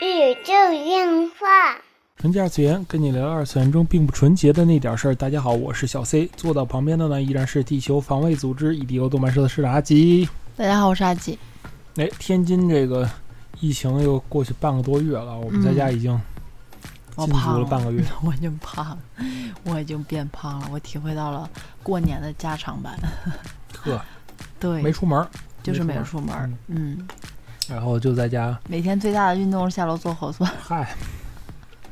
宇宙电话。纯洁二次元，跟你聊二次元中并不纯洁的那点事儿。大家好，我是小 C，坐到旁边的呢依然是地球防卫组织 EDO 动漫社的社长阿吉。大家好，我是阿吉。哎，天津这个疫情又过去半个多月了，我们在家已经禁足我胖了半个月。我已经胖了，我已经变胖了，我体会到了过年的加长版。呵，对，没出门，就是没没有出门儿。嗯，然后就在家，每天最大的运动是下楼做核酸。嗨，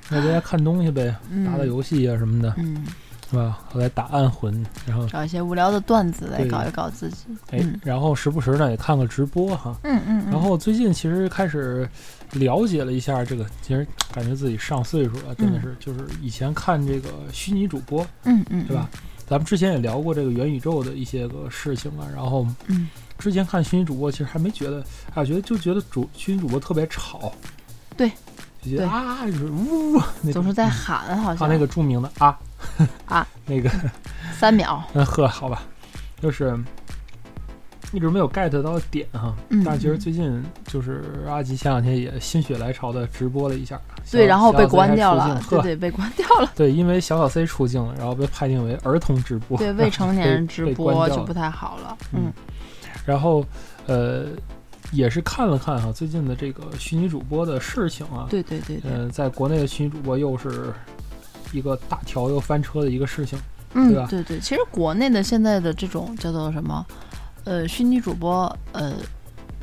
那在家看东西呗，嗯打打游戏啊什么的，嗯，是吧？后来打暗魂，然后找一些无聊的段子来搞一搞自己。哎嗯，然后时不时呢也看个直播哈。嗯嗯嗯。然后最近其实开始了解了一下这个，其实感觉自己上岁数了，真的是，就是以前看这个虚拟主播，嗯嗯，对吧？咱们之前也聊过这个元宇宙的一些个事情啊，然后嗯？之前看虚拟主播，其实还没觉得，啊，觉得就觉得主虚拟主播特别吵，对，就觉得啊，就是呜，总是在嗯喊，好像。他那个著名的啊啊，那个三秒。嗯呵，好吧，就是一直没有 get 到点哈。嗯但是其实最近就是阿吉前两天也心血来潮的直播了一下，对，然后被关掉了，对对，被关掉了。对，因为小小 C 出镜了，然后被判定为儿童直播，对，未成年人直播 就不太好了。嗯。嗯然后呃也是看了看哈最近的这个虚拟主播的事情啊，对对对对。呃，在国内的虚拟主播又是一个大条又翻车的一个事情，嗯，对吧？对对，其实国内的现在的这种叫做什么，呃，虚拟主播，呃，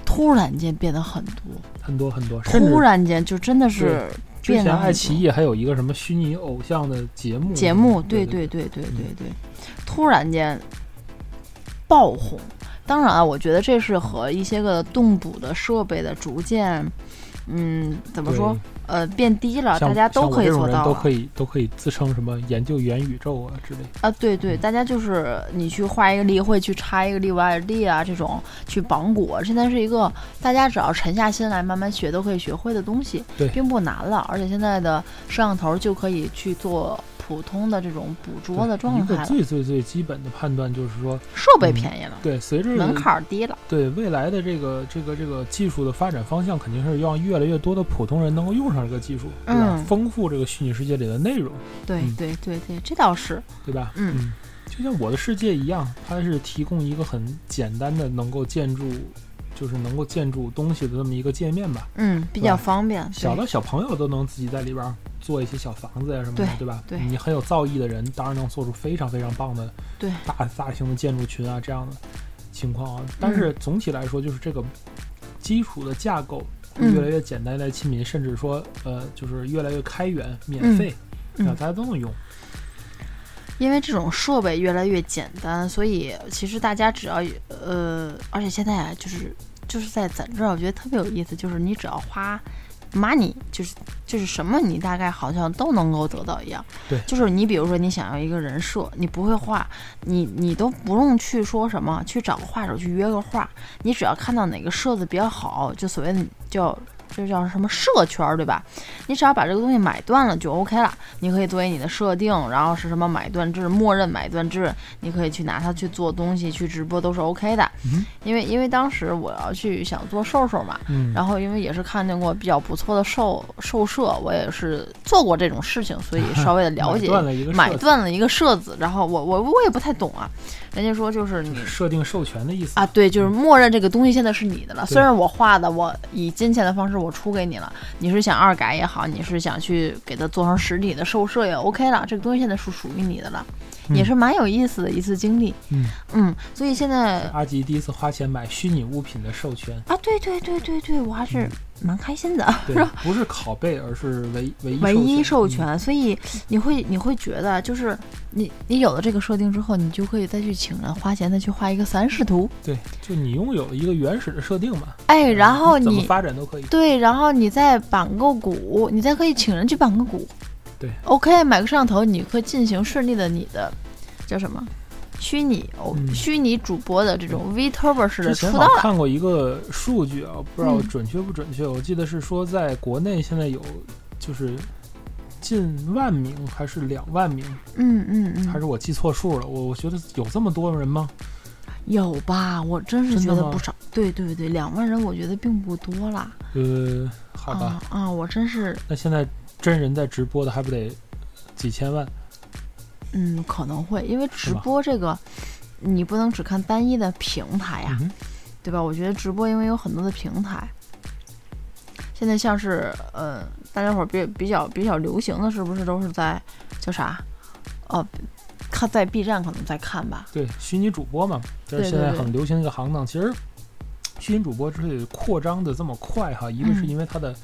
突然间变得很多，很多很多，突然间就真的是之前爱奇艺还有一个什么虚拟偶像的节目，节目，对对对对对对，突然间爆红。当然啊，我觉得这是和一些个动捕的设备的逐渐，嗯，怎么说，呃，变低了，大家都可以做到都可以都可以自称什么研究元宇宙啊之类的。啊，对对，嗯大家就是你去画一个例会，去插一个例外例啊，这种去绑骨，现在是一个大家只要沉下心来慢慢学都可以学会的东西，对并不难了。而且现在的摄像头就可以去做普通的这种捕捉的对一个状态，最最最基本的判断就是说，设备嗯便宜了，对，随着门槛儿低了。对未来的这个这个这个技术的发展方向，肯定是让越来越多的普通人能够用上这个技术，对吧？嗯丰富这个虚拟世界里的内容，对嗯对对对，这倒是，对吧？嗯就像我的世界一样，它是提供一个很简单的能够建筑，就是能够建筑东西的这么一个界面吧。嗯，比较方便。小的小朋友都能自己在里边儿做一些小房子呀什么的，对对吧？对你很有造诣的人，当然能做出非常非常棒的对大大型的建筑群啊这样的情况啊。但是嗯总体来说，就是这个基础的架构越来越简单、越来越亲民，甚至说呃，就是越来越开源、免嗯费，嗯啊，大家都能用。因为这种设备越来越简单，所以其实大家只要呃，而且现在啊，就是就是在咱这儿，我觉得特别有意思，就是你只要花 money，就是就是什么你大概好像都能够得到一样。对就是你比如说你想要一个人设，你不会画，你你都不用去说什么，去找个画手去约个画，你只要看到哪个设子比较好，就所谓的叫。这叫什么社圈儿，对吧？你只要把这个东西买断了就 OK 了，你可以作为你的设定，然后是什么买断制，默认买断制，你可以去拿它去做东西，去直播都是 OK 的。嗯因为因为当时我要去想做瘦瘦嘛，嗯，然后因为也是看见过比较不错的兽兽社，我也是做过这种事情，所以 稍微的了解买断了一个买设断了一个设子，然后我我我也不太懂啊，人家说就是你设定授权的意思啊，对，就是默认这个东西现在是你的了。虽然我画的，我以金钱的方式我出给你了，你是想二改也好，你是想去给它做成实体的兽社也 OK 了，这个东西现在是属于你的了，也嗯是蛮有意思的一次经历。嗯，嗯，所以现在阿吉第一次花钱买虚拟物品的授权，啊，对对对对对，我还是蛮开心的。对，不是拷贝，而是唯唯一唯一授嗯权，所以你会你会觉得，就是你你有了这个设定之后，你就可以再去请人花钱再去画一个三视图，对，就你拥有一个原始的设定嘛，哎，然后怎么你发展都可以。对，然后你再绑个鼓，你再可以请人去绑个鼓，对，OK，买个摄像头，你可以进行顺利的你的叫什么虚拟哦、嗯虚拟主播的这种 VTuber 式的出道了，看过一个数据啊，不知道嗯准确不准确，我记得是说在国内现在有就是近万名还是两万名，嗯嗯嗯，还是我记错数了？我我觉得有这么多人吗？有吧？我真是觉得不少。对对对，两万人我觉得并不多啦。呃，好吧，啊啊，我真是，那现在真人在直播的还不得几千万？嗯，可能会，因为直播这个，你不能只看单一的平台呀、嗯对吧？我觉得直播因为有很多的平台，现在像是呃，大家伙儿比比较比较流行的是不是都是在叫啥？哦、看在 B 站可能在看吧。对，虚拟主播嘛，这是现在很流行的一个行当。其实，虚拟主播之所以扩张的这么快哈，一个是嗯因为它的嗯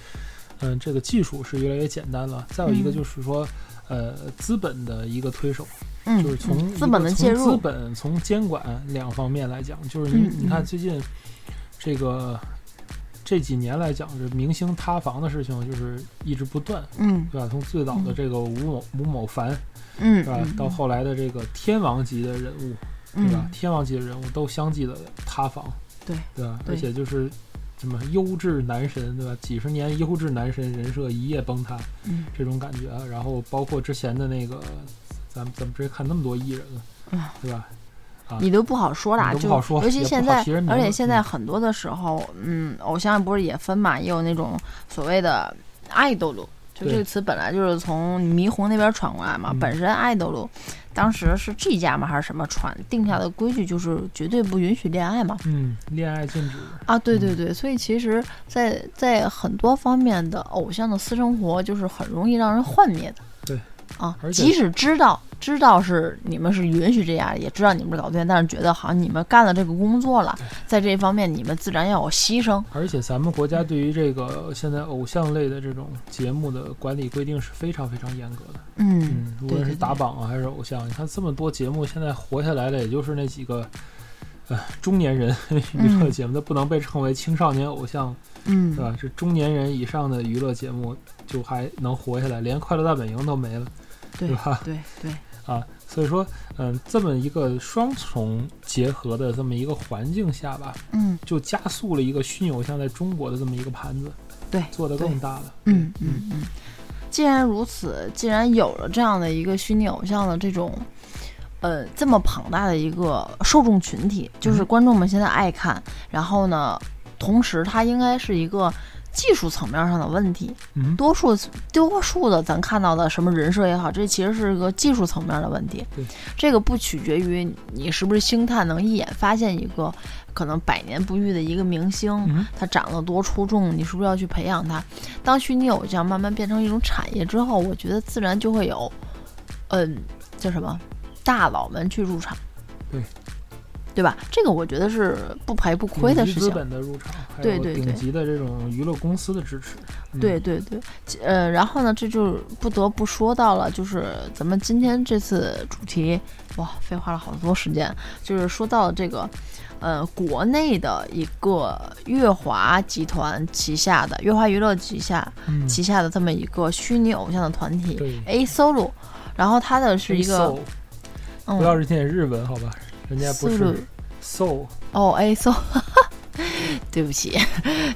这个技术是越来越简单了，再有一个嗯就是说呃资本的一个推手，嗯，就是从嗯资本的介入从资，本从监管两方面来讲，就是你嗯你看嗯最近这个这几年来讲，这明星塌房的事情就是一直不断，嗯对吧？从最早的嗯这个吴某吴某凡，嗯，是吧？嗯到后来的这个天王级的人物，对吧？嗯天王级的人物都相继的塌房，对对吧？对而且就是什么优质男神，对吧？几十年优质男神人设一夜崩塌，嗯这种感觉啊。然后包括之前的那个，咱们咱们直接看那么多艺人了，嗯对吧？你都不好说啦，就尤其现在而且现在很多的时候，嗯，偶像不是也分嘛，也有那种所谓的爱豆路，就这个词本来就是从霓虹那边传过来嘛。嗯本身爱豆路，当时是这家嘛还是什么传定下的规矩，就是绝对不允许恋爱嘛。嗯，恋爱禁止，啊，对对嗯对，所以其实在，在很多方面的偶像的私生活，就是很容易让人幻灭的。对，啊，即使知道知道是你们是允许这样，也知道你们是搞对象，但是觉得好像你们干了这个工作了，在这方面你们自然要有牺牲。而且咱们国家对于这个现在偶像类的这种节目的管理规定是非常非常严格的。嗯嗯，无论是打榜啊还是偶像，你看这么多节目，现在活下来的也就是那几个，呃，中年人娱乐节目，它不能被称为青少年偶像，嗯是吧？是中年人以上的娱乐节目，就还能活下来，连《快乐大本营》都没了，对对吧？对对，啊，所以说，嗯，这么一个双重结合的这么一个环境下吧，嗯就加速了一个虚拟偶像在中国的这么一个盘子，对做得更大了。嗯嗯嗯。既然如此，既然有了这样的一个虚拟偶像的这种，呃，这么庞大的一个受众群体，就是嗯观众们现在爱看，然后呢，同时它应该是一个技术层面上的问题。嗯，多数多数的咱看到的什么人设也好，这其实是个技术层面的问题对。这个不取决于你是不是星探能一眼发现一个可能百年不遇的一个明星，嗯他长得多出众，你是不是要去培养他？当虚拟偶像慢慢变成一种产业之后，我觉得自然就会有，嗯，叫什么大佬们去入场，对，对吧？这个我觉得是不赔不亏的事情资。本的入场，对对对顶级的这种娱乐公司的支持。嗯对对对，呃，然后呢，这就不得不说到了，就是咱们今天这次主题，哇，废话了好多时间，就是说到了这个，呃，国内的一个乐华集团旗下的乐华娱乐旗下嗯，旗下的这么一个虚拟偶像的团体 A Solo，然后它的是一个嗯不要是念日文好吧？人家不是 soul，哦哎 So，对不起，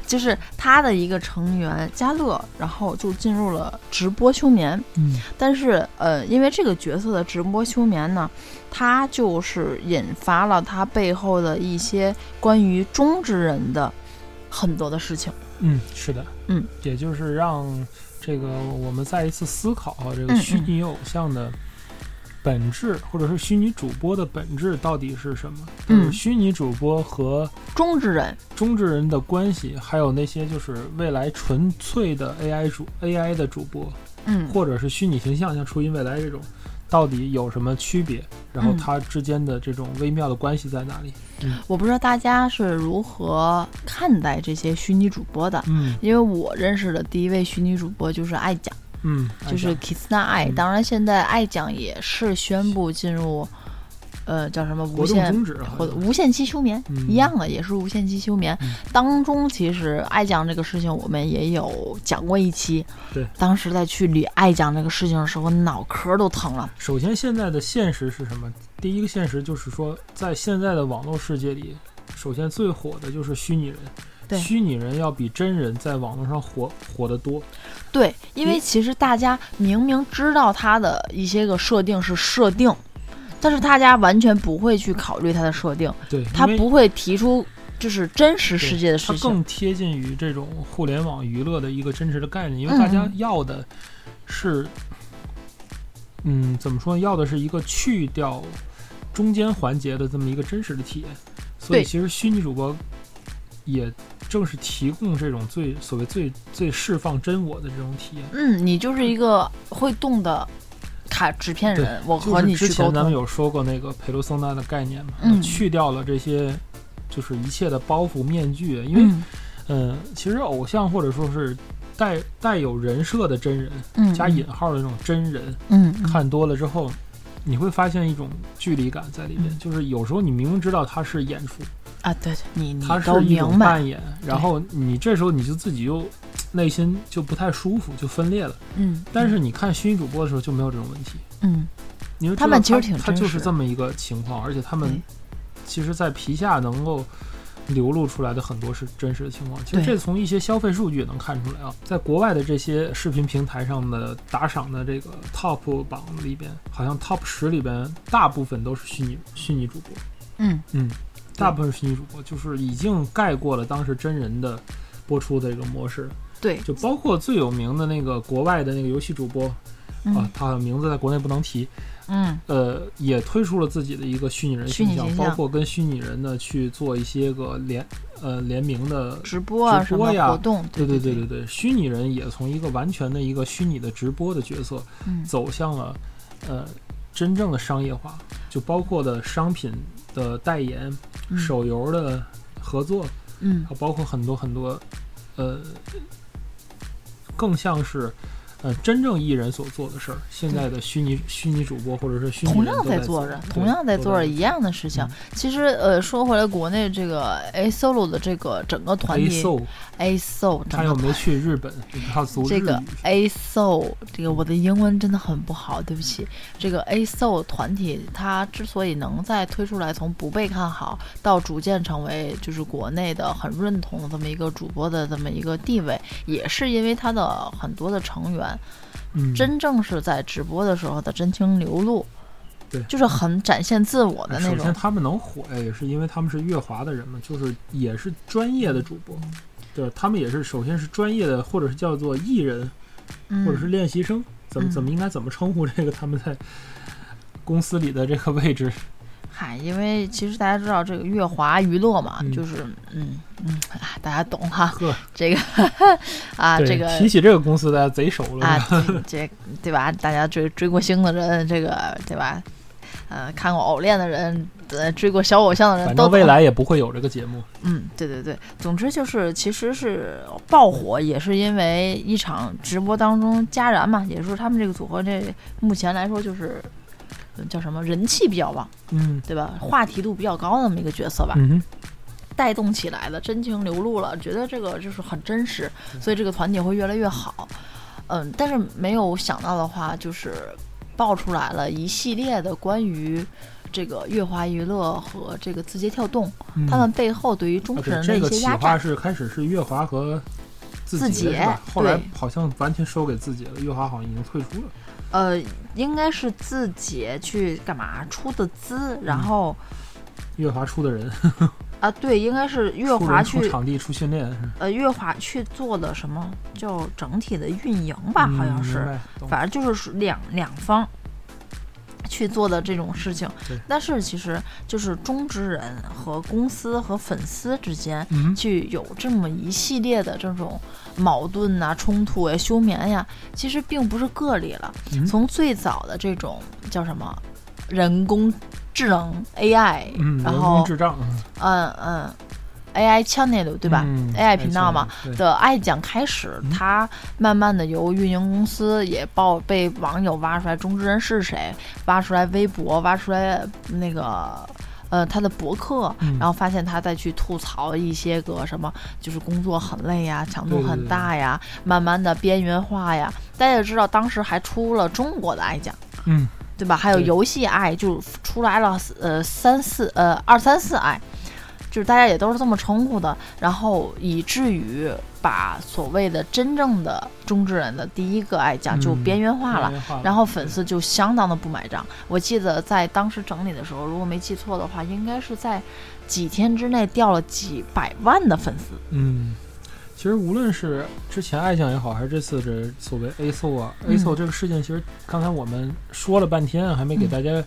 就是他的一个成员嘉乐，然后就进入了直播休眠。嗯，但是呃，因为这个角色的直播休眠呢，他就是引发了他背后的一些关于中之人的很多的事情。嗯，是的，嗯，也就是让这个我们再一次思考啊，这个嗯虚拟偶像的本质，或者是虚拟主播的本质到底是什么？嗯就是虚拟主播和中之人，中之人的关系，还有那些就是未来纯粹的 AI 主 AI 的主播，嗯，或者是虚拟形象，像初音未来这种，到底有什么区别？然后嗯它之间的这种微妙的关系在哪里？我不知道大家是如何看待这些虚拟主播的。嗯因为我认识的第一位虚拟主播就是爱讲。嗯，就是 Kissna 爱，嗯当然现在爱讲也是宣布进入，呃，叫什么无限终止或无限期休眠、嗯一样的，也是无限期休眠。嗯当中其实爱讲这个事情，我们也有讲过一期。对，当时在去理爱讲这个事情的时候，脑壳都疼了。首先，现在的现实是什么？第一个现实就是说，在现在的网络世界里，首先最火的就是虚拟人。对虚拟人要比真人在网络上火火得多。对，因为其实大家明明知道它的一些个设定是设定，但是大家完全不会去考虑它的设定，对，他不会提出就是真实世界的它事情。更贴近于这种互联网娱乐的一个真实的概念，因为嗯大家嗯要的是，嗯，怎么说呢？要的是一个去掉中间环节的这么一个真实的体验。所以其实虚拟主播也正是提供这种最所谓最最释放真我的这种体验。嗯，你就是一个会动的卡纸片人，我和就是之你去沟通。前咱们有说过那个佩罗松纳的概念嘛，嗯去掉了这些就是一切的包袱面具，因为嗯嗯，其实偶像或者说是带带有人设的真人，嗯，加引号的那种真人，嗯，嗯，看多了之后，你会发现一种距离感在里面。嗯就是有时候你明明知道他是演出，啊，对对，你你他都明白，扮演，然后你这时候你就自己又内心就不太舒服，就分裂了。嗯，但是你看虚拟主播的时候就没有这种问题，嗯，因为他们其实挺他就是这么一个情况，而且他们其实，在皮下能够流露出来的很多是真实的情况。其实这从一些消费数据也能看出来啊，在国外的这些视频平台上的打赏的这个 top 榜里边，好像 top 十里边大部分都是虚拟虚拟主播，嗯嗯，大部分是虚拟主播，就是已经盖过了当时真人的播出的这个模式，对，就包括最有名的那个国外的那个游戏主播啊嗯，他的名字在国内不能提，嗯。呃，也推出了自己的一个虚拟人形象，形象。包括跟虚拟人呢去做一些个联呃联名的。直播啊什么直播呀活动，对对对。对对对，虚拟人也从一个完全的一个虚拟的直播的角色，嗯。走向了呃真正的商业化，就包括的商品的代言、嗯手游的合作，嗯包括很多很多呃，更像是。呃，真正艺人所做的事儿，现在的虚拟虚拟主播或者是虚拟同样在做着，同样在做着一样的事情嗯。其实，呃，说回来，国内这个 A solo 的这个整个团 A 体 so，A Solo，他又没去日本，他这个。A Soo 这个我的英文真的很不好，对不起。这个 A Soo 团体，它之所以能在推出来，从不被看好到逐渐成为就是国内的很认同的这么一个主播的这么一个地位，也是因为他的很多的成员嗯，真正是在直播的时候的真情流露，对就是很展现自我的那种。首先他们能火呀，也是因为他们是乐华的人嘛，就是也是专业的主播，对，他们也是首先是专业的，或者是叫做艺人，嗯或者是练习生，怎么嗯怎么应该怎么称呼这个他们在公司里的这个位置？嗨，因为其实大家知道这个乐华娱乐嘛，嗯就是嗯嗯，啊大家懂哈，呵，这个啊，这个提起这个公司，大家贼熟了。啊，这这对吧？大家追追过星的人，这个对吧？呃，看过偶恋的人，呃，追过小偶像的人反都未来也不会有这个节目。嗯，对对对，总之就是，其实是爆火，也是因为一场直播当中加燃嘛，也是他们这个组合这目前来说就是。呃叫什么人气比较旺，嗯对吧？话题度比较高的那么一个角色吧，嗯，带动起来了，真情流露了，觉得这个就是很真实，所以这个团体会越来越好。嗯，但是没有想到的话，就是爆出来了一系列的关于这个乐华娱乐和这个字节跳动，嗯他们背后对于中国人的一些压榨。企划是开始是乐华和字字节节是吧？后来好像完全收给字节了，乐华好像已经退出了。呃，应该是自己去干嘛出的资，然嗯。后月华出的人，啊，对，应该是乐出华去场地出训练，呃月华去做的什么叫整体的运营吧，好像嗯是。明白懂。反正就是两两方去做的这种事情。但是其实就是中之人和公司和粉丝之间嗯去有这么一系列的这种矛盾呐、冲突呀、休眠呀，其实并不是个例了。嗯从最早的这种叫什么人工智能 AI，、嗯，然后智障嗯嗯 AI channel 对吧、嗯 AI 频道嘛，的爱讲开始，嗯它慢慢的由运营公司也报被网友挖出来中之人是谁，挖出来微博，挖出来那个呃他的博客，嗯然后发现他再去吐槽一些个什么，就是工作很累呀，强度很对对对大呀，慢慢的边缘化呀。大家也知道，当时还出了中国的爱讲。嗯对吧？还有游戏爱就出来了，呃，三四呃二三四爱，就是大家也都是这么称呼的，然后以至于把所谓的真正的中之人的第一个爱将就嗯边缘化了。然后粉丝就相当的不买账。我记得在当时整理的时候，如果没记错的话，应该是在几天之内掉了几百万的粉丝。嗯，其实无论是之前爱将也好，还是这次这所谓 A SO 啊、嗯 a SO 这个事件，其实刚才我们说了半天，还没给嗯大家、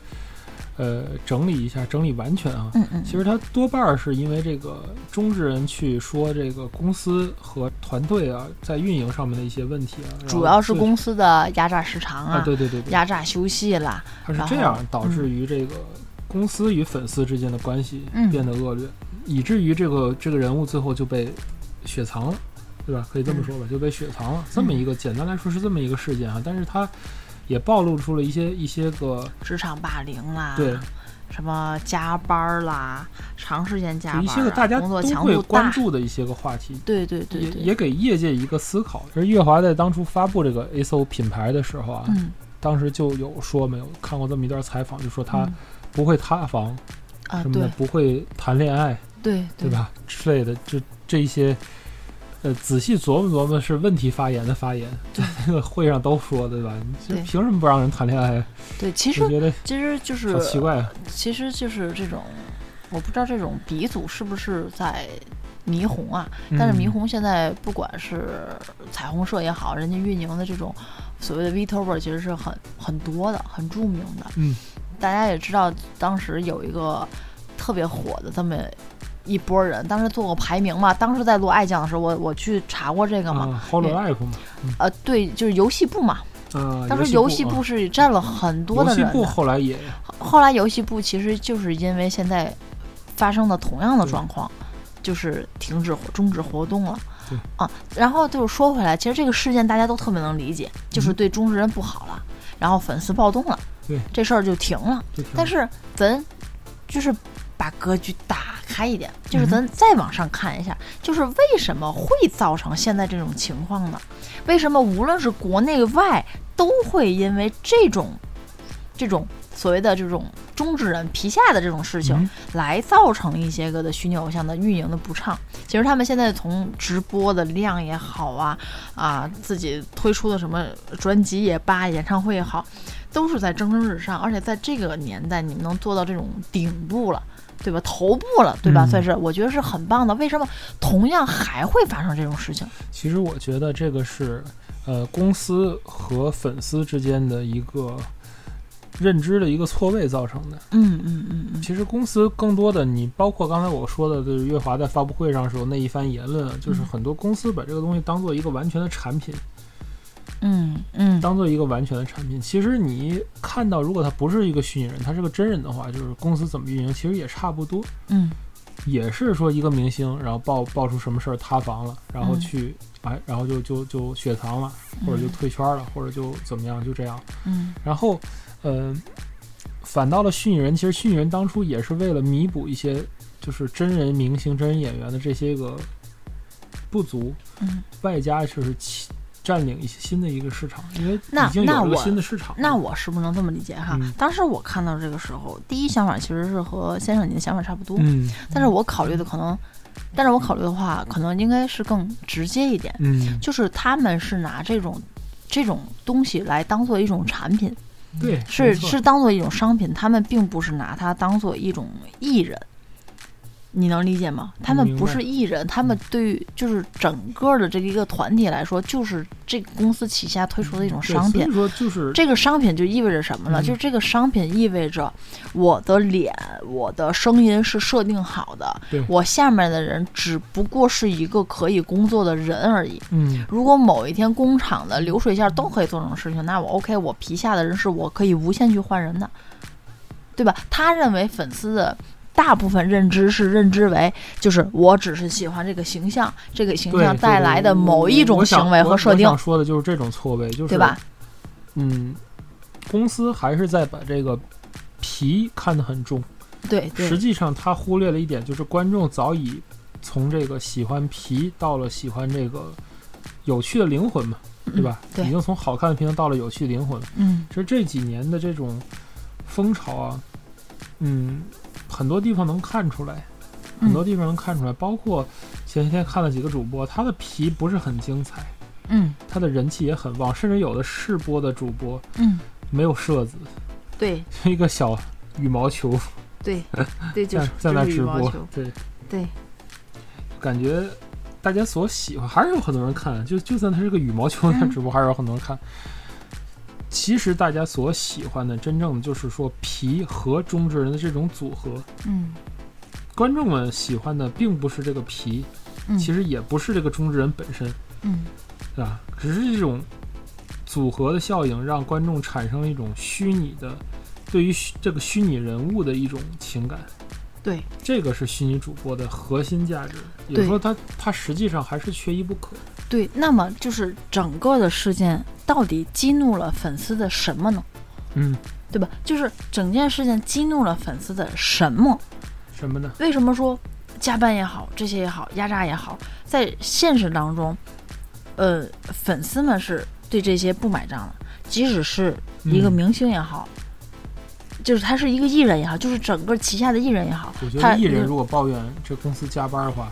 呃整理一下，整理完全啊。嗯嗯，其实它多半儿是因为这个中之人去说这个公司和团队啊，在运营上面的一些问题啊，主要是公司的压榨时长啊，对对对对，压榨休息啦。它是这样导致于这个公司与粉丝之间的关系嗯变得恶劣，以至于这个这个人物最后就被雪藏了，对吧？可以这么说吧，就被雪藏了。这么一个简单来说是这么一个事件啊，但是它也暴露出了一些一些个职场霸凌啦，对，什么加班儿啦，长时间加班、啊，一些个大家都会关注的一些个话题。对对对也对，也给业界一个思考。就是月华在当初发布这个 ASO 品牌的时候啊，嗯当时就有说没有看过这么一段采访，就说他嗯不会塌房啊，什么的，对不会谈恋爱，对对？吧？之类的，这这一些，呃，仔细琢磨琢磨是问题发言的发言，在那个会上都说，对吧？对凭什么不让人谈恋爱？对，其实我觉得其实就是好奇怪啊。其实就是这种，我不知道这种鼻祖是不是在霓虹啊？但是霓嗯虹现在不管是彩虹社也好，人家运营的这种所谓的 Vtuber 其实是很很多的，很著名的。嗯，大家也知道，当时有一个特别火的这么一波人，当时做过排名嘛。当时在录爱酱的时候，我我去查过这个嘛。啊，Hololive 嘛，呃，对，就是游戏部嘛。啊，当时游戏部部是占了很多的游戏部人。后来也后来游戏部其实就是因为现在发生的同样的状况，就是停止终止活动了对。啊，然后就是说回来，其实这个事件大家都特别能理解，就是嗯对中之人不好了，然后粉丝暴动了，对这事儿就停了。就挺但是咱就是把格局打开一点，就是嗯咱再往上看一下，就是为什么会造成现在这种情况呢？为什么无论是国内外都会因为这种这种所谓的这种中之人皮下的这种事情，嗯来造成一些个的虚拟偶像的运营的不畅。其实他们现在从直播的量也好啊，啊自己推出的什么专辑也罢，演唱会也好，都是在蒸蒸日上。而且在这个年代，你们能做到这种顶部了。对吧？头部了，对吧？嗯算是我觉得是很棒的。为什么同样还会发生这种事情？其实我觉得这个是，呃，公司和粉丝之间的一个认知的一个错位造成的。嗯嗯嗯嗯，其实公司更多的，你包括刚才我说的，就是月华在发布会上时候那一番言论啊，就是嗯很多公司把这个东西当做一个完全的产品，嗯嗯嗯，当做一个完全的产品。其实你看到，如果他不是一个虚拟人，他是个真人的话，就是公司怎么运营，其实也差不多。嗯也是说一个明星，然后爆爆出什么事儿塌房了，然后嗯去哎，然后就就就雪藏了，或者就退圈了，或者就怎么样，就这样。嗯然后，呃，反倒了虚拟人，其实虚拟人当初也是为了弥补一些就是真人明星、真人演员的这些个不足，嗯，外加就是其占领一些新的一个市场，因为那已经有了个那我新的市场了。那我是不是能这么理解哈？嗯当时我看到这个时候，第一想法其实是和先生你的想法差不多，嗯但是我考虑的可能，但是我考虑的话，可能应该是更直接一点，嗯，就是他们是拿这种这种东西来当做一种产品，对，是是当做一种商品，他们并不是拿它当做一种艺人。你能理解吗？他们不是艺人，他们对于就是整个的这个一个团体来说，就是这个公司旗下推出的一种商品。说就是这个商品就意味着什么呢？嗯就是这个商品意味着我的脸、我的声音是设定好的，我下面的人只不过是一个可以工作的人而已。嗯如果某一天工厂的流水线都可以做这种事情，那我 OK，我皮下的人是我可以无限去换人的，对吧？他认为粉丝的。大部分认知是认知为，就是我只是喜欢这个形象，这个形象带来的某一种行为和设定我我想，说的就是这种错位，就是对吧？嗯，公司还是在把这个皮看得很重，对对实际上他忽略了一点，就是观众早已从这个喜欢皮到了喜欢这个有趣的灵魂嘛，对吧？对已经从好看的皮囊到了有趣的灵魂。嗯其实这几年的这种风潮啊，嗯，很多地方能看出来，很多地方能看出来。包括前些天看了几个主播，他的皮不是很精彩，嗯他的人气也很旺，甚至有的试播的主播嗯，没有设子，对一个小羽毛球对 对，就在是在那直播对，对，感觉大家所喜欢，还是有很多人看。就就算他是个羽毛球在嗯直播，还是有很多人看。其实大家所喜欢的，真正的就是说皮和中之人的这种组合。嗯观众们喜欢的并不是这个皮，嗯，其实也不是这个中之人本身，嗯对吧？只是这种组合的效应，让观众产生了一种虚拟的对于虚这个虚拟人物的一种情感。对这个是虚拟主播的核心价值，也就是说它它实际上还是缺一不可。对，那么就是整个的事件到底激怒了粉丝的什么呢？嗯，对吧？就是整件事件激怒了粉丝的什么？什么呢？为什么说加班也好，这些也好，压榨也好，在现实当中，呃，粉丝们是对这些不买账的。即使是一个嗯明星也好，就是他是一个艺人也好，就是整个旗下的艺人也好，我觉他得艺人如果抱怨这公司加班的话，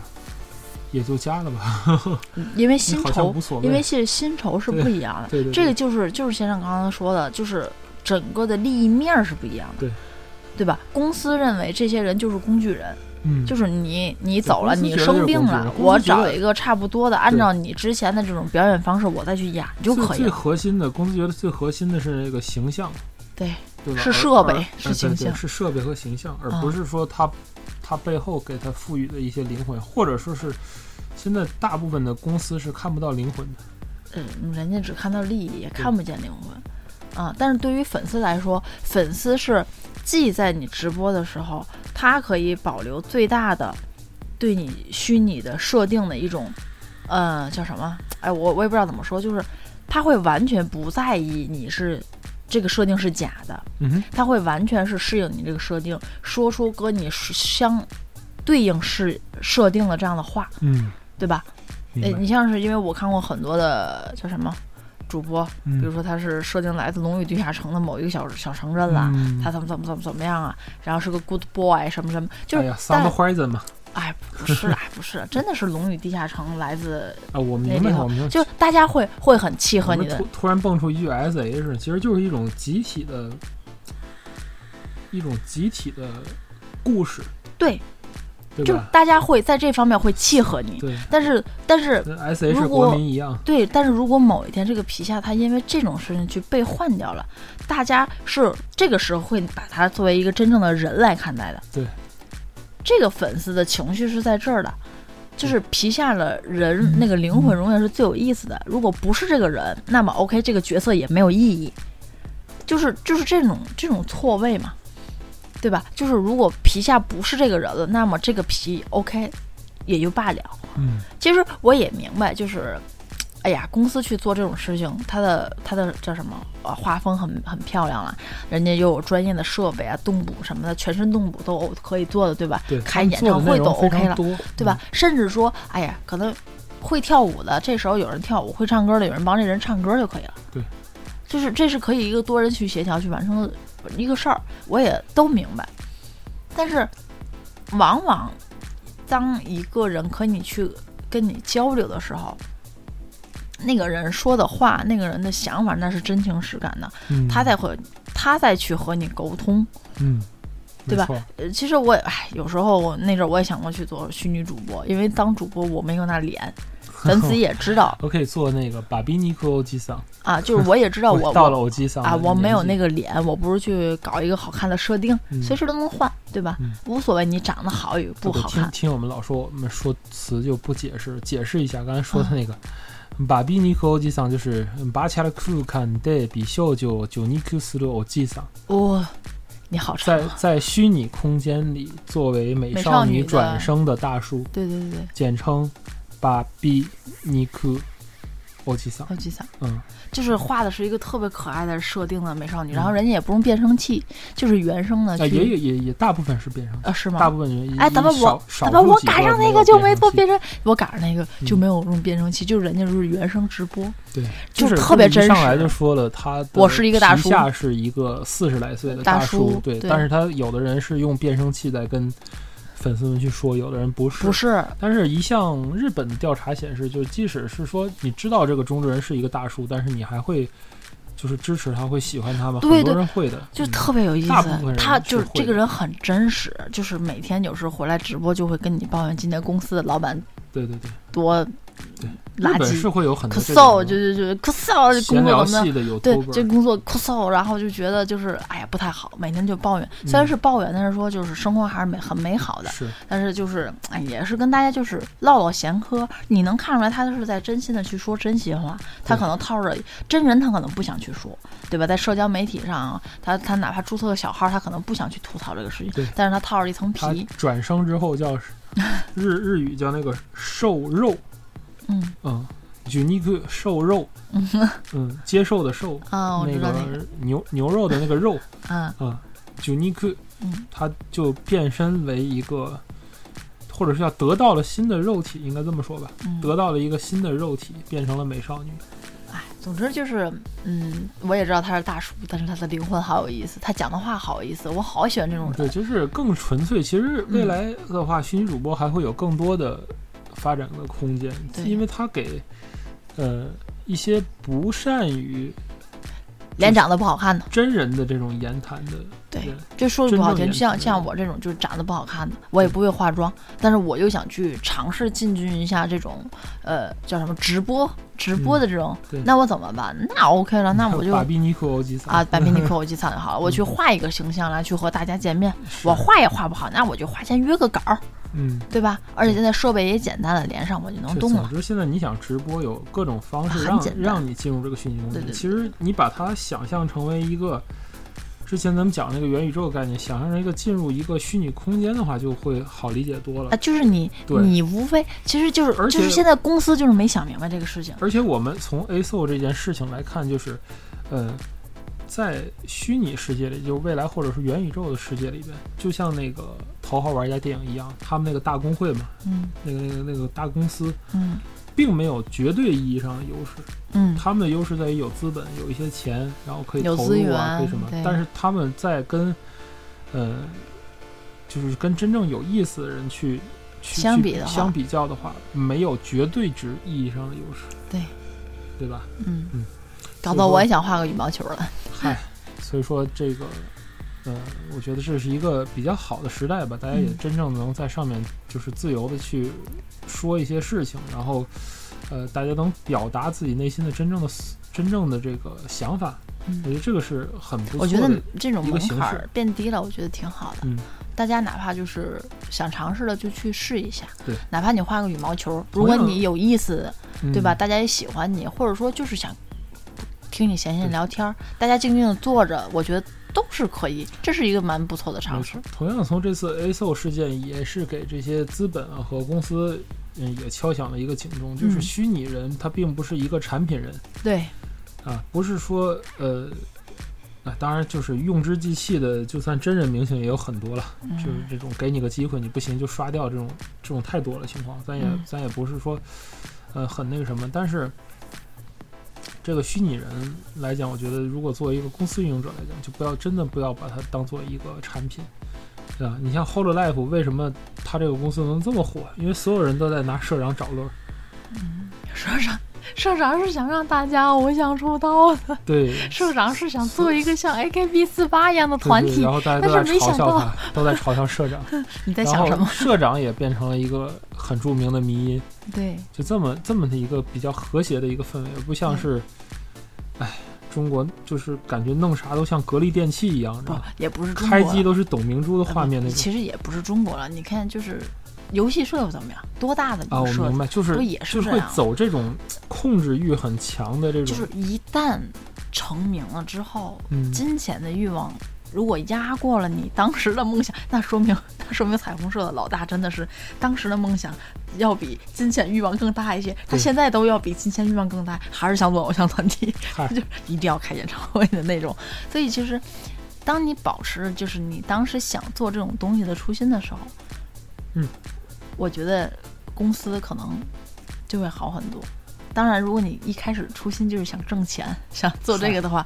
也就加了吧，因为 薪酬。因为是薪酬是不一样的。对对对这个就是就是先生刚刚说的，就是整个的利益面儿是不一样的，对对吧？公司认为这些人就是工具人，嗯，就是你你走了，你生病了我找一个差不多的，按照你之前的这种表演方式，我再去演就最最可以了。核心的，公司觉得最核心的是那个形象，对对吧？是设备而是形象是设备和形象，而啊不是说他他背后给他赋予的一些灵魂，或者说是现在大部分的公司是看不到灵魂的。嗯，人家只看到利益，也看不见灵魂啊。但是对于粉丝来说，粉丝是既在你直播的时候，他可以保留最大的对你虚拟的设定的一种，呃，叫什么？哎，我我也不知道怎么说，就是他会完全不在意你是这个设定是假的，嗯哼，他会完全是适应你这个设定，说出跟你是相对应是设定的这样的话，嗯，对吧？哎。你像是因为我看过很多的叫什么主播，嗯。比如说他是设定来自龙与地下城的某一个小小城镇啦，嗯。他怎么怎么怎么怎么样啊，然后是个 good boy 什么什么，就是哎呀，但桑德怀森嘛，哎不是啊不是，真的是龙与地下城来自，啊，我明白，我明白。就大家会会很契合你的突突然蹦出一句 S H，其实就是一种集体的，一种集体的故事，对，就？大家会在这方面会契合你，对，但是但是跟 S H 如果国民一样，对，但是如果某一天这个皮下他因为这种事情去被换掉了，大家是这个时候会把他作为一个真正的人来看待的。对，这个粉丝的情绪是在这儿的，就是皮下的人那个灵魂永远是最有意思的。如果不是这个人，那么 OK，这个角色也没有意义。就是就是这种这种错位嘛，对吧？就是如果皮下不是这个人了，那么这个皮 OK 也就罢了。嗯，其实我也明白，就是，哎呀，公司去做这种事情，它的它的叫什么？呃，画风很很漂亮了，人家又有专业的设备啊，动捕什么的，全身动捕都可以做的，对吧？对，开演唱会都 OK 了，对吧？甚至说，哎呀，可能会跳舞的，这时候有人跳舞；会唱歌的，有人帮这人唱歌就可以了。对，就是这是可以一个多人去协调去完成的一个事儿，我也都明白。但是，往往当一个人可你去跟你交流的时候，那个人说的话，那个人的想法，那是真情实感的，嗯，他在和他再去和你沟通。嗯，对吧？呃，其实我也，哎，有时候我那阵儿我也想过去做虚拟主播，因为当主播我没有那脸，粉丝也知道。我可以做那个把比尼克欧基桑，啊，就是我也知道我 到了欧基桑啊，我没有那个，脸，我不是去搞一个好看的设定，嗯随时都能换，对吧？嗯？无所谓你长得好与不好看，听听我们老说我们说词就不解释，解释一下刚才说的那个。把比尼克欧基桑就是把起来库看的比秀就就尼克斯的欧基桑，哇、你好长在啊，在虚拟空间里作为美美少女转生的大叔，对对对对，简称把比尼克欧吉桑。好几桑。嗯，就是画的是一个特别可爱的设定的美少女，嗯然后人家也不用变声器，就是原声的啊，也也也也大部分是变声器，啊是吗？大部分人哎，咱们我咱们我赶上那个就没做变声，我赶上那个就嗯没有用变声器，就是人家就是原声直播，对，就是是特别真实上来就说了，他我是一个大叔下是一个四十来岁的大叔对但是他有的人是用变声器在跟粉粉丝们去说，有的人不是。不是，但是，一项日本的调查显示，就即使是说你知道这个中之人是一个大叔，但是你还会就是支持他，会喜欢他吗？对很多人会的，就嗯特别有意。思他就是这个人很真实，就是每天有时候回来直播就会跟你抱怨今天公司的老板对对对，多对垃圾是。会有很可臊，就就就可臊，这工作怎么的有对，这工作可臊，然后就觉得就是哎呀不太好，每天就抱怨。虽然嗯是抱怨，但是说就是生活还是美很美好的。是但是就是哎，也是跟大家就是唠唠闲嗑，你能看出来他是在真心的去说真心话。他对可能套着真人，他可能不想去说，对吧？在社交媒体上，他他哪怕注册个小号，他可能不想去吐槽这个事情对，但是他套着一层皮，转生之后叫日日语叫那个瘦肉，嗯。嗯，unique 瘦肉，嗯，接受的受，啊，我那个，牛牛肉的那个肉 嗯啊，unique，嗯，他就变身为一个，或者是叫得到了新的肉体，应该这么说吧，嗯，得到了一个新的肉体，变成了美少女。哎，总之就是，嗯，我也知道他是大叔，但是他的灵魂好有意思，他讲的话好有意思，我好喜欢这种对，就是更纯粹。其实未嗯来的话，虚拟主播还会有更多的发展的空间，对因为他给呃一些不善于脸长得不好看的，真人的这种言谈的对人，这说句不好听，就像像我这种就是长得不好看的，我也不会化妆，但是我又想去尝试进军一下这种，呃，叫什么直播直播的这种，嗯那我怎么办？那 OK 了，那我就把比尼克欧吉桑啊，把比尼克我去参就好了，我去画一个形象来去和大家见面，我画也画不好，那我就花钱约个稿儿，嗯。对吧？而且现在设备也简单了，连上我就能动了。总之，现在你想直播，有各种方式让让你进入这个虚拟空间。对对对其实你把它想象成为一个，之前咱们讲那个元宇宙的概念，想象成一个进入一个虚拟空间的话，就会好理解多了啊，。就是你，你无非其实就是而且就是现在公司就是没想明白这个事情。而且我们从 A s o 这件事情来看，就是，呃，在虚拟世界里，就未来或者是元宇宙的世界里边，就像那个《头号玩家》电影一样，他们那个大公会嘛，嗯那个那个那个大公司，嗯并没有绝对意义上的优势。嗯，他们的优势在于有资本，有一些钱，然后可以投入啊，源可以什么。但是他们在跟，呃，就是跟真正有意思的人去去去相比的话相比较的话，没有绝对值意义上的优势。对，对吧？嗯嗯，搞得我也想画个羽毛球了。嗨，所以说这个，呃，我觉得这是一个比较好的时代吧，大家也嗯真正能在上面就是自由的去说一些事情，然后，呃，大家能表达自己内心的真正的真正的这个想法，嗯我觉得这个是很不错的。我觉得这种门槛变低了，我觉得挺好的。嗯，大家哪怕就是想尝试的就去试一下，对，哪怕你画个羽毛球，如果你有意思，嗯对吧？？大家也喜欢你，或者说就是想听你闲闲聊天儿，大家静静的坐着，我觉得都是可以，这是一个蛮不错的尝试。同样，从这次 A s o 事件也是给这些资本啊和公司，嗯，也敲响了一个警钟，就是嗯虚拟人他并不是一个产品人。对，啊，不是说呃，啊，当然就是用之即弃的，就算真人明星也有很多了，嗯就是这种给你个机会你不行就刷掉这种这种太多了情况，咱也、嗯咱也不是说呃很那个什么，但是这个虚拟人来讲，我觉得如果作为一个公司运营者来讲，就不要真的不要把它当做一个产品。对吧？你像 Hololive 为什么它这个公司能这么火？因为所有人都在拿社长找乐嗯。社长，社长是想让大家偶像出道的，对，社长是想做一个像 AKB 四八一样的团体对然。后大家都在但是没想到嘲笑他，都在嘲笑社长。你在想什么？社长也变成了一个很著名的迷因，对，就这么这么的一个比较和谐的一个氛围，不像是，哎，中国就是感觉弄啥都像格力电器一样，不？也不是中国开机都是董明珠的画面那种。其实也不是中国了，你看就是游戏社又怎么样？多大的一啊，我明白，就是不也是就是会走这种控制欲很强的这种，就是一旦成名了之后，嗯，金钱的欲望如果压过了你当时的梦想，那说明那说明彩虹社的老大真的是当时的梦想要比金钱欲望更大一些，他现在都要比金钱欲望更大，还是想做偶像团体，他就一定要开演唱会的那种。所以其实，当你保持就是你当时想做这种东西的初心的时候，嗯，我觉得公司可能就会好很多。当然，如果你一开始初心就是想挣钱，想做这个的话，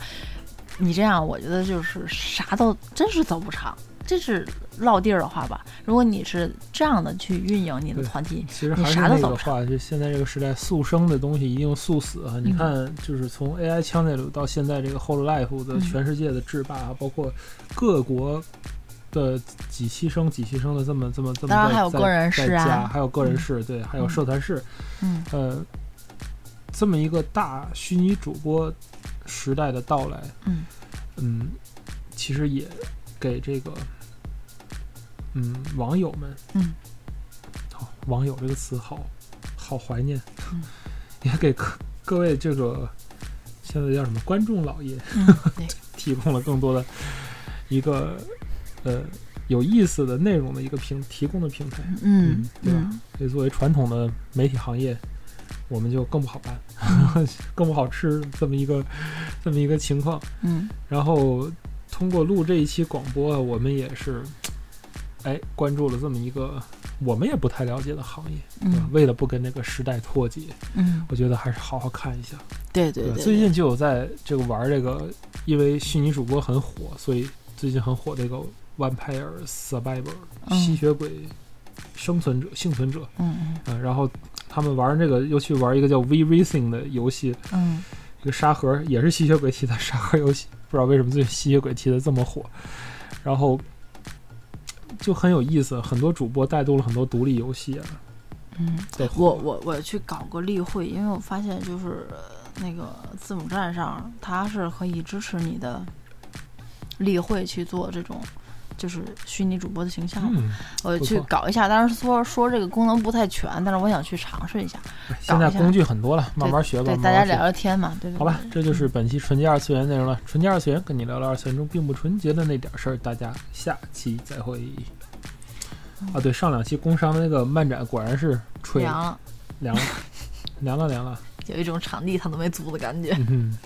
你这样我觉得就是啥都真是走不长。这是落地儿的话吧，如果你是这样的去运营你的团体，其实还是那个话，就现在这个时代，速生的东西一定速死啊！你嗯。看，就是从 AI 枪内流到现在这个 Hololive 的嗯。全世界的制霸，啊包括各国的几期生、几期生的这么这么这么当然还有个人在室啊加还有个人室，对，还有嗯。社团室，嗯。呃，这么一个大虚拟主播时代的到来，嗯。嗯，其实也给这个嗯网友们，嗯，好，网友这个词好好怀念，嗯。也给各各位这个现在叫什么观众老爷 提供了更多的一个呃有意思的内容的一个平提供的平台。嗯对吧嗯。所以作为传统的媒体行业，我们就更不好办，更不好吃这么一个这么一个情况。嗯然后通过录这一期广播，我们也是哎关注了这么一个我们也不太了解的行业，对吧？嗯为了不跟那个时代脱节，嗯，我觉得还是好好看一下。吧对对对，最近就有在这个玩这个，因为虚拟主播很火，所以最近很火这个 Vampire Survivor 嗯吸血鬼生存者幸存者。嗯嗯嗯，然后他们玩这个又去玩一个叫 V Racing 的游戏，嗯。一个沙盒也是吸血鬼题材沙盒游戏，不知道为什么最近吸血鬼题材这么火，然后就很有意思，很多主播带动了很多独立游戏啊，嗯。对我我我去搞过例会，因为我发现就是呃那个字母站上，它是可以支持你的例会去做这种就是虚拟主播的形象我去搞一下，当时说说这个功能不太全，但是我想去尝试一下，现在工具很多了，慢慢学吧，对大家聊聊天嘛，对吧？好吧，这就是本期纯洁二次元内容了。纯洁二次元跟你聊聊二次元中并不纯洁的那点事儿，大家下期再会。啊，对，上两期工商的那个漫展果然是吹凉了，凉了，凉了凉了。有一种场地他都没租的感觉。嗯哼。